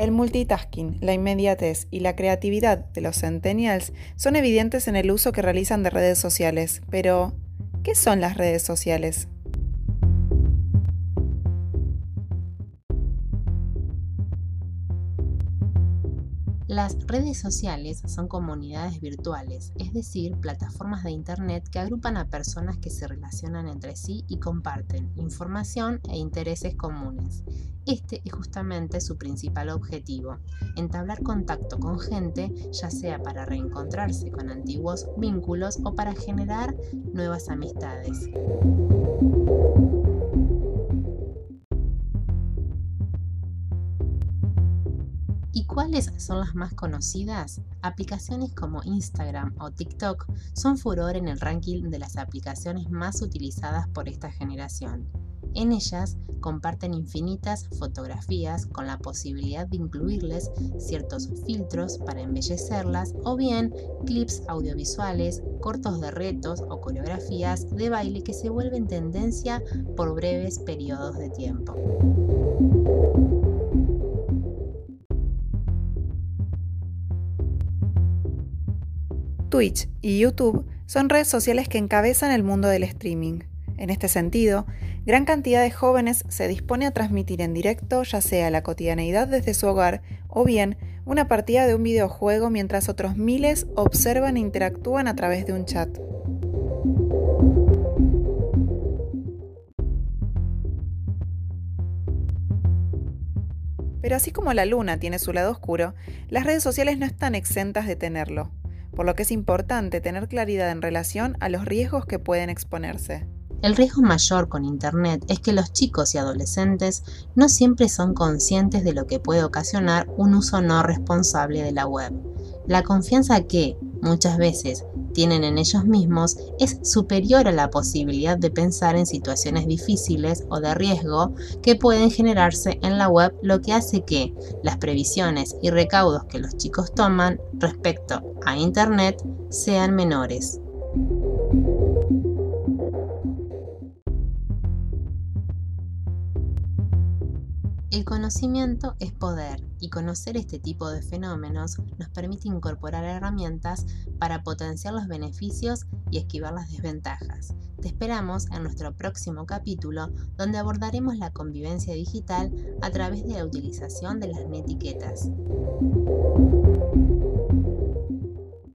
El multitasking, la inmediatez y la creatividad de los centennials son evidentes en el uso que realizan de redes sociales, pero ¿qué son las redes sociales? Las redes sociales son comunidades virtuales, es decir, plataformas de Internet que agrupan a personas que se relacionan entre sí y comparten información e intereses comunes. Este es justamente su principal objetivo, entablar contacto con gente, ya sea para reencontrarse con antiguos vínculos o para generar nuevas amistades. ¿Y cuáles son las más conocidas? Aplicaciones como Instagram o TikTok son furor en el ranking de las aplicaciones más utilizadas por esta generación. En ellas comparten infinitas fotografías con la posibilidad de incluirles ciertos filtros para embellecerlas o bien clips audiovisuales, cortos de retos o coreografías de baile que se vuelven tendencia por breves periodos de tiempo. Twitch y YouTube son redes sociales que encabezan el mundo del streaming. En este sentido, gran cantidad de jóvenes se dispone a transmitir en directo ya sea la cotidianeidad desde su hogar o bien una partida de un videojuego mientras otros miles observan e interactúan a través de un chat. Pero así como la luna tiene su lado oscuro, las redes sociales no están exentas de tenerlo por lo que es importante tener claridad en relación a los riesgos que pueden exponerse. El riesgo mayor con Internet es que los chicos y adolescentes no siempre son conscientes de lo que puede ocasionar un uso no responsable de la web. La confianza que, muchas veces, tienen en ellos mismos es superior a la posibilidad de pensar en situaciones difíciles o de riesgo que pueden generarse en la web, lo que hace que las previsiones y recaudos que los chicos toman respecto a Internet sean menores. El conocimiento es poder y conocer este tipo de fenómenos nos permite incorporar herramientas para potenciar los beneficios y esquivar las desventajas. Te esperamos en nuestro próximo capítulo donde abordaremos la convivencia digital a través de la utilización de las netiquetas.